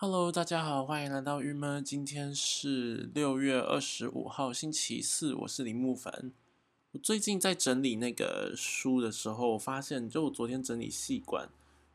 Hello，大家好，欢迎来到郁闷。今天是六月二十五号，星期四，我是林木凡。我最近在整理那个书的时候，我发现就我昨天整理细管，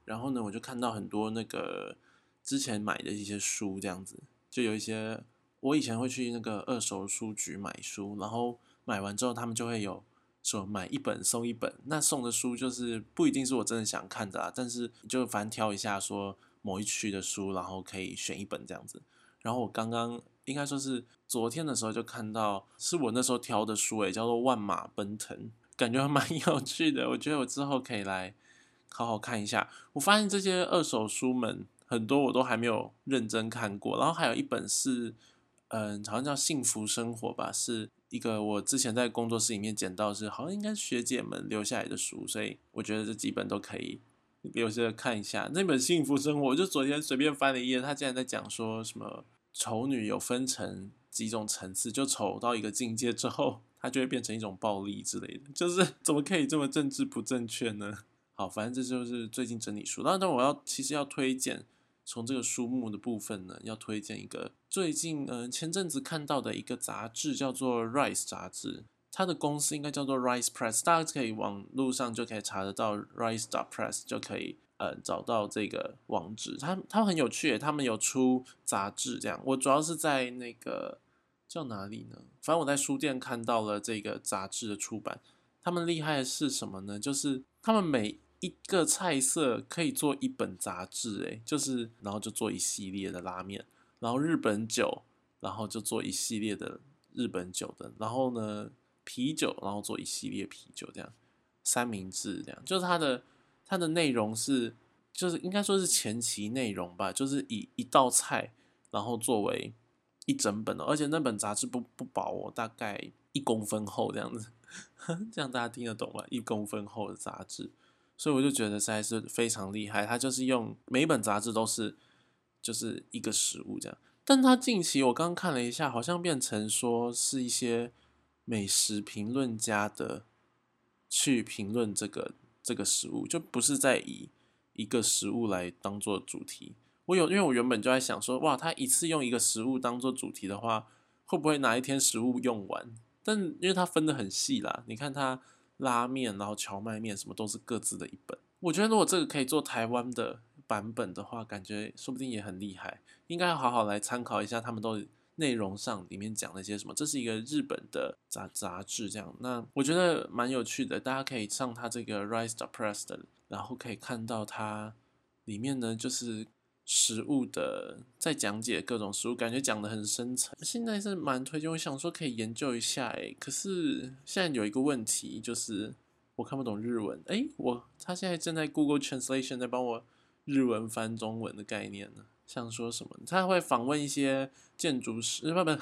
然后呢，我就看到很多那个之前买的一些书，这样子，就有一些我以前会去那个二手书局买书，然后买完之后，他们就会有说买一本送一本，那送的书就是不一定是我真的想看的啊，但是就反正挑一下说。某一区的书，然后可以选一本这样子。然后我刚刚应该说是昨天的时候就看到，是我那时候挑的书诶，叫做《万马奔腾》，感觉还蛮 有趣的。我觉得我之后可以来好好看一下。我发现这些二手书们很多我都还没有认真看过。然后还有一本是，嗯，好像叫《幸福生活》吧，是一个我之前在工作室里面捡到，是好像应该学姐们留下来的书，所以我觉得这几本都可以。有些看一下那本《幸福生活》，我就昨天随便翻了一页，他竟然在讲说什么丑女有分成几种层次，就丑到一个境界之后，它就会变成一种暴力之类的，就是 怎么可以这么政治不正确呢？好，反正这就是最近整理书。那但我要其实要推荐从这个书目的部分呢，要推荐一个最近嗯前阵子看到的一个杂志，叫做《Rise》杂志。它的公司应该叫做 Rise Press，大家可以网路上就可以查得到 Rise dot Press，就可以呃找到这个网址。它它很有趣，他们有出杂志这样。我主要是在那个叫哪里呢？反正我在书店看到了这个杂志的出版。他们厉害的是什么呢？就是他们每一个菜色可以做一本杂志，诶，就是然后就做一系列的拉面，然后日本酒，然后就做一系列的日本酒的，然后呢？啤酒，然后做一系列啤酒，这样三明治这样，就是它的它的内容是，就是应该说是前期内容吧，就是以一道菜，然后作为一整本的，而且那本杂志不不薄哦，大概一公分厚这样子，这样大家听得懂吗？一公分厚的杂志，所以我就觉得实在是非常厉害，它就是用每一本杂志都是就是一个食物这样，但它近期我刚看了一下，好像变成说是一些。美食评论家的去评论这个这个食物，就不是在以一个食物来当做主题。我有，因为我原本就在想说，哇，他一次用一个食物当做主题的话，会不会哪一天食物用完？但因为它分的很细啦，你看它拉面，然后荞麦面什么都是各自的一本。我觉得如果这个可以做台湾的版本的话，感觉说不定也很厉害。应该要好好来参考一下，他们都。内容上里面讲了些什么？这是一个日本的杂杂志，这样那我觉得蛮有趣的，大家可以上它这个 Rise Press 的，然后可以看到它里面呢就是食物的在讲解各种食物，感觉讲的很深层。现在是蛮推荐，我想说可以研究一下诶，可是现在有一个问题就是我看不懂日文，诶，我他现在正在 Google Translation 在帮我日文翻中文的概念呢。像说什么？他会访问一些建筑师，不不，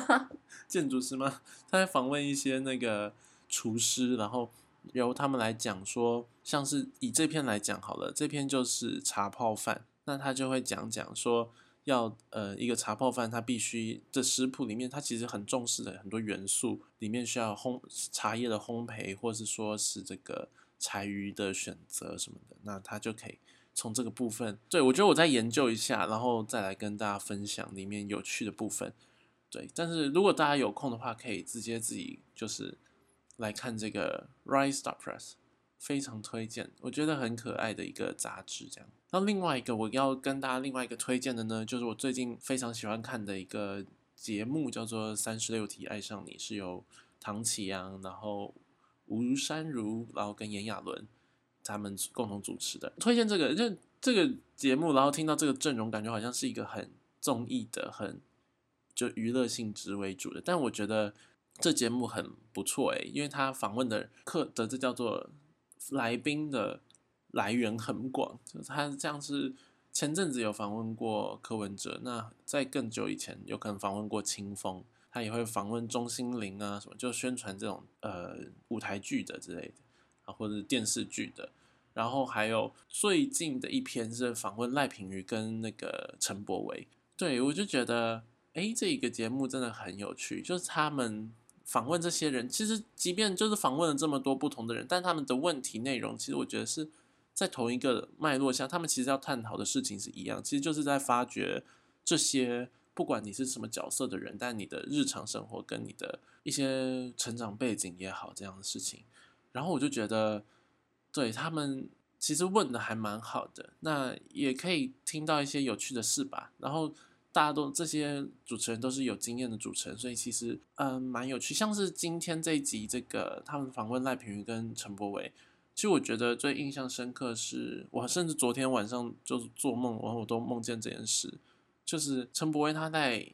建筑师吗？他会访问一些那个厨师，然后由他们来讲说，像是以这篇来讲好了，这篇就是茶泡饭，那他就会讲讲说，要呃一个茶泡饭，它必须的食谱里面，它其实很重视的很多元素，里面需要烘茶叶的烘焙，或是说是这个柴鱼的选择什么的，那他就可以。从这个部分，对我觉得我再研究一下，然后再来跟大家分享里面有趣的部分。对，但是如果大家有空的话，可以直接自己就是来看这个《Rise Star Press》，非常推荐，我觉得很可爱的一个杂志。这样，那另外一个我要跟大家另外一个推荐的呢，就是我最近非常喜欢看的一个节目，叫做《三十六题爱上你》，是由唐启阳，然后吴珊如，然后跟炎亚纶。他们共同主持的，推荐这个就这个节目，然后听到这个阵容，感觉好像是一个很综艺的、很就娱乐性质为主的。但我觉得这节目很不错诶，因为他访问的客的这叫做来宾的来源很广，就他这样是前阵子有访问过柯文哲，那在更久以前有可能访问过清风，他也会访问钟欣凌啊什么，就宣传这种呃舞台剧的之类的啊。或者是电视剧的，然后还有最近的一篇是访问赖品妤跟那个陈柏维，对我就觉得，哎，这一个节目真的很有趣，就是他们访问这些人，其实即便就是访问了这么多不同的人，但他们的问题内容，其实我觉得是在同一个脉络下，他们其实要探讨的事情是一样，其实就是在发掘这些不管你是什么角色的人，但你的日常生活跟你的一些成长背景也好这样的事情。然后我就觉得，对他们其实问的还蛮好的，那也可以听到一些有趣的事吧。然后大家都这些主持人都是有经验的主持人，所以其实嗯蛮有趣。像是今天这一集这个他们访问赖品妤跟陈柏伟，其实我觉得最印象深刻是我甚至昨天晚上就是做梦，然后我都梦见这件事，就是陈柏伟他在。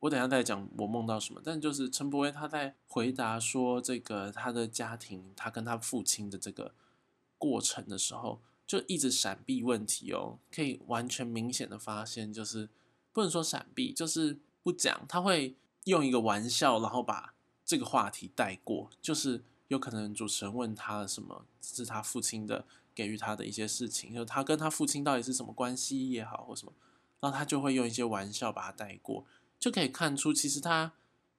我等下再讲我梦到什么，但就是陈柏威他在回答说这个他的家庭，他跟他父亲的这个过程的时候，就一直闪避问题哦，可以完全明显的发现，就是不能说闪避，就是不讲，他会用一个玩笑，然后把这个话题带过，就是有可能主持人问他什么，是他父亲的给予他的一些事情，就他跟他父亲到底是什么关系也好，或什么，然后他就会用一些玩笑把它带过。就可以看出，其实他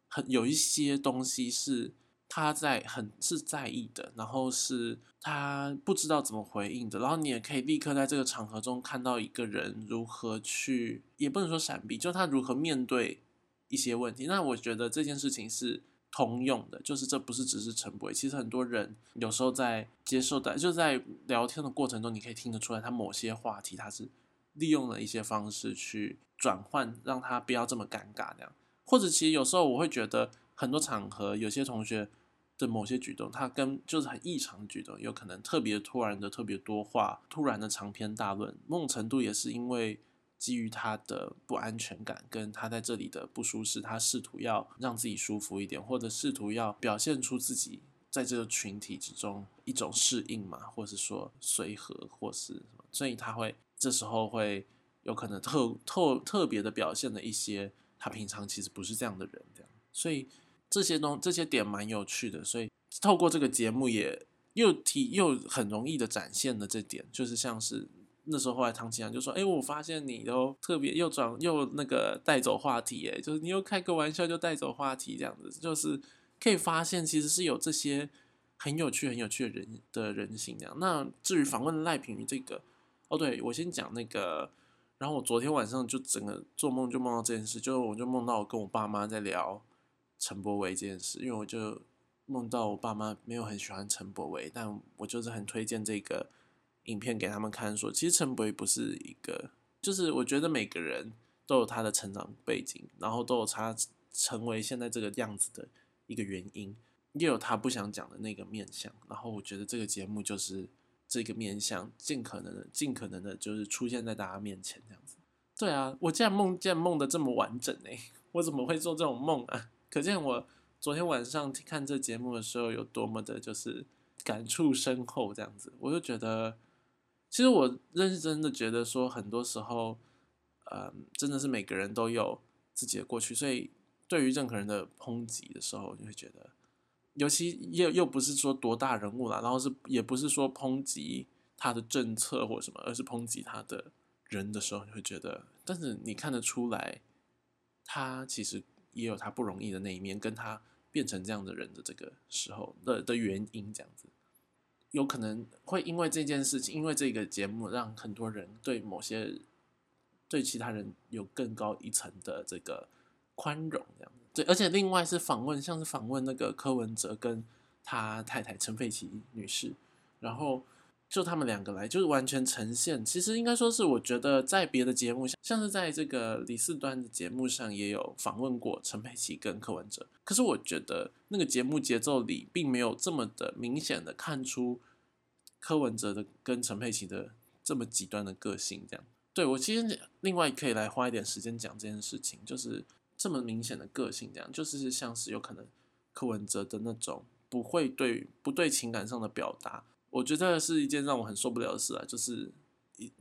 很有一些东西是他在很是在意的，然后是他不知道怎么回应的，然后你也可以立刻在这个场合中看到一个人如何去，也不能说闪避，就他如何面对一些问题。那我觉得这件事情是通用的，就是这不是只是陈博，其实很多人有时候在接受的，就在聊天的过程中，你可以听得出来，他某些话题他是利用了一些方式去。转换让他不要这么尴尬，这样，或者其实有时候我会觉得很多场合有些同学的某些举动，他跟就是很异常举动，有可能特别突然的特别多话，突然的长篇大论，某种程度也是因为基于他的不安全感跟他在这里的不舒适，他试图要让自己舒服一点，或者试图要表现出自己在这个群体之中一种适应嘛，或是说随和或是什么，所以他会这时候会。有可能特特特别的表现的一些，他平常其实不是这样的人，这样，所以这些东这些点蛮有趣的，所以透过这个节目也又提又很容易的展现了这点，就是像是那时候后来唐吉阳就说，哎，我发现你都特别又转又那个带走话题，哎，就是你又开个玩笑就带走话题这样子，就是可以发现其实是有这些很有趣很有趣的人的人性这样。那至于访问赖品妤这个，哦，对我先讲那个。然后我昨天晚上就整个做梦就梦到这件事，就我就梦到我跟我爸妈在聊陈柏维这件事，因为我就梦到我爸妈没有很喜欢陈柏维，但我就是很推荐这个影片给他们看，说其实陈柏维不是一个，就是我觉得每个人都有他的成长背景，然后都有他成为现在这个样子的一个原因，也有他不想讲的那个面相，然后我觉得这个节目就是。这个面相尽可能的、尽可能的，就是出现在大家面前这样子。对啊，我竟然梦见梦的这么完整呢，我怎么会做这种梦啊？可见我昨天晚上看这节目的时候有多么的，就是感触深厚这样子。我就觉得，其实我认真的觉得说，很多时候，嗯，真的是每个人都有自己的过去，所以对于任何人的抨击的时候，就会觉得。尤其又又不是说多大人物啦，然后是也不是说抨击他的政策或什么，而是抨击他的人的时候，你会觉得，但是你看得出来，他其实也有他不容易的那一面，跟他变成这样的人的这个时候的的原因，这样子，有可能会因为这件事情，因为这个节目，让很多人对某些对其他人有更高一层的这个宽容，这样子。对，而且另外是访问，像是访问那个柯文哲跟他太太陈佩琪女士，然后就他们两个来，就是完全呈现。其实应该说是，我觉得在别的节目，像是在这个李四端的节目上，也有访问过陈佩琪跟柯文哲。可是我觉得那个节目节奏里，并没有这么的明显的看出柯文哲的跟陈佩琪的这么极端的个性。这样，对我其实另外可以来花一点时间讲这件事情，就是。这么明显的个性，这样就是像是有可能柯文哲的那种不会对不对情感上的表达，我觉得是一件让我很受不了的事啊。就是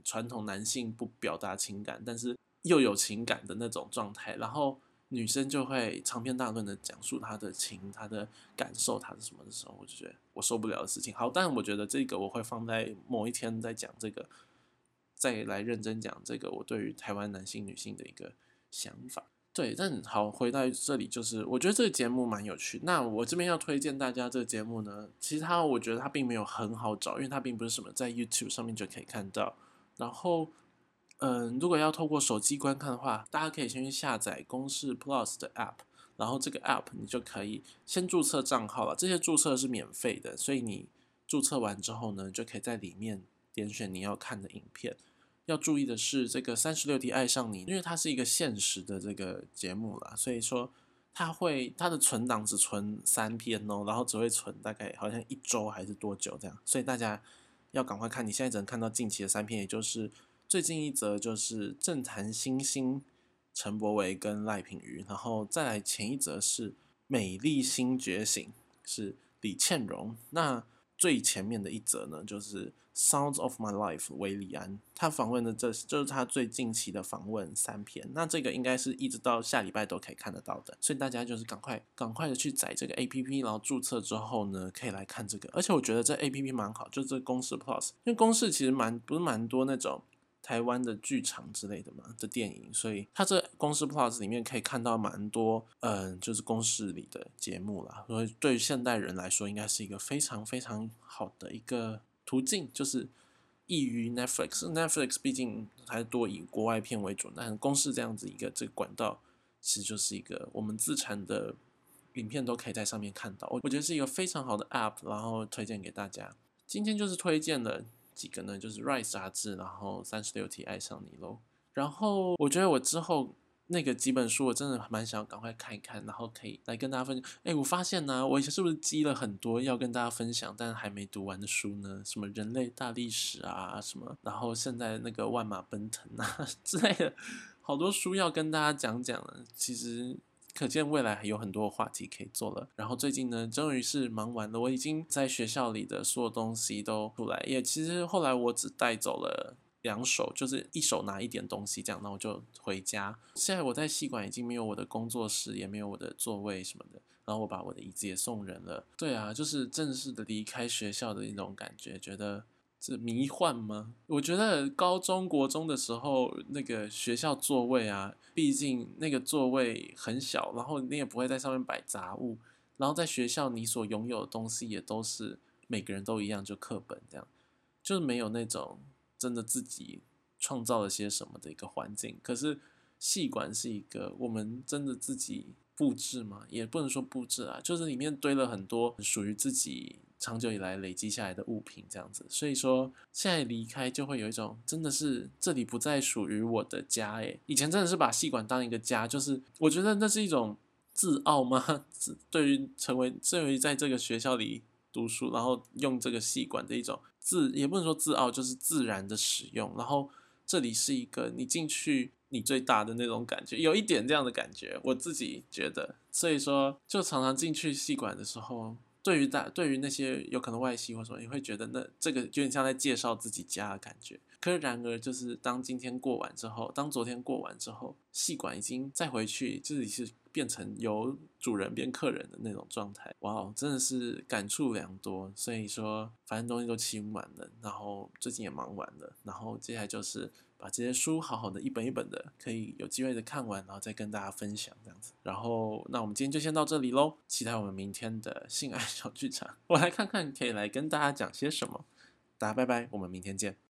传统男性不表达情感，但是又有情感的那种状态，然后女生就会长篇大论的讲述她的情、她的感受、她的什么的时候，我就觉得我受不了的事情。好，但我觉得这个我会放在某一天再讲这个，再来认真讲这个我对于台湾男性、女性的一个想法。对，但好回到这里，就是我觉得这个节目蛮有趣。那我这边要推荐大家这个节目呢，其实它我觉得它并没有很好找，因为它并不是什么在 YouTube 上面就可以看到。然后，嗯，如果要透过手机观看的话，大家可以先去下载公式 Plus 的 App，然后这个 App 你就可以先注册账号了。这些注册是免费的，所以你注册完之后呢，就可以在里面点选你要看的影片。要注意的是，这个三十六题爱上你，因为它是一个现实的这个节目啦，所以说它会它的存档只存三篇哦，然后只会存大概好像一周还是多久这样，所以大家要赶快看。你现在只能看到近期的三篇，也就是最近一则就是政坛新星陈柏维跟赖品妤，然后再来前一则是美丽新觉醒是李倩蓉，那。最前面的一则呢，就是《Sounds of My Life》维里安，他访问的这就是他最近期的访问三篇。那这个应该是一直到下礼拜都可以看得到的，所以大家就是赶快赶快的去载这个 A P P，然后注册之后呢，可以来看这个。而且我觉得这 A P P 蛮好，就这公式 Plus，因为公式其实蛮不是蛮多那种。台湾的剧场之类的嘛的电影，所以它这公式 Plus 里面可以看到蛮多，嗯，就是公式里的节目啦。所以对于现代人来说，应该是一个非常非常好的一个途径，就是异于 Netflix。Netflix 毕竟还多以国外片为主，但公式这样子一个这个管道，其实就是一个我们自产的影片都可以在上面看到。我我觉得是一个非常好的 App，然后推荐给大家。今天就是推荐了。几个呢？就是《Rise》杂志，然后《三十六题爱上你》喽。然后我觉得我之后那个几本书，我真的蛮想赶快看一看，然后可以来跟大家分享。哎，我发现呢，我以前是不是积了很多要跟大家分享，但还没读完的书呢？什么人类大历史啊，什么，然后现在那个万马奔腾啊 之类的，好多书要跟大家讲讲了。其实。可见未来还有很多话题可以做了。然后最近呢，终于是忙完了，我已经在学校里的所有东西都出来。也其实后来我只带走了两手，就是一手拿一点东西这样，那我就回家。现在我在戏馆已经没有我的工作室，也没有我的座位什么的。然后我把我的椅子也送人了。对啊，就是正式的离开学校的一种感觉，觉得。是迷幻吗？我觉得高中国中的时候，那个学校座位啊，毕竟那个座位很小，然后你也不会在上面摆杂物，然后在学校你所拥有的东西也都是每个人都一样，就课本这样，就是没有那种真的自己创造了些什么的一个环境。可是戏馆是一个我们真的自己布置吗？也不能说布置啊，就是里面堆了很多属于自己。长久以来累积下来的物品，这样子，所以说现在离开就会有一种真的是这里不再属于我的家诶，以前真的是把戏馆当一个家，就是我觉得那是一种自傲吗？自对于成为至于在这个学校里读书，然后用这个细管的一种自也不能说自傲，就是自然的使用。然后这里是一个你进去你最大的那种感觉，有一点这样的感觉，我自己觉得。所以说就常常进去细管的时候。对于大，对于那些有可能外系或什么，你会觉得那这个有点像在介绍自己家的感觉。可是然而，就是当今天过完之后，当昨天过完之后，戏馆已经再回去，自己是变成由主人变客人的那种状态。哇哦，真的是感触良多。所以说，反正东西都清完了，然后最近也忙完了，然后接下来就是。把这些书好好的一本一本的，可以有机会的看完，然后再跟大家分享这样子。然后，那我们今天就先到这里喽，期待我们明天的性爱小剧场。我来看看可以来跟大家讲些什么。大家拜拜，我们明天见。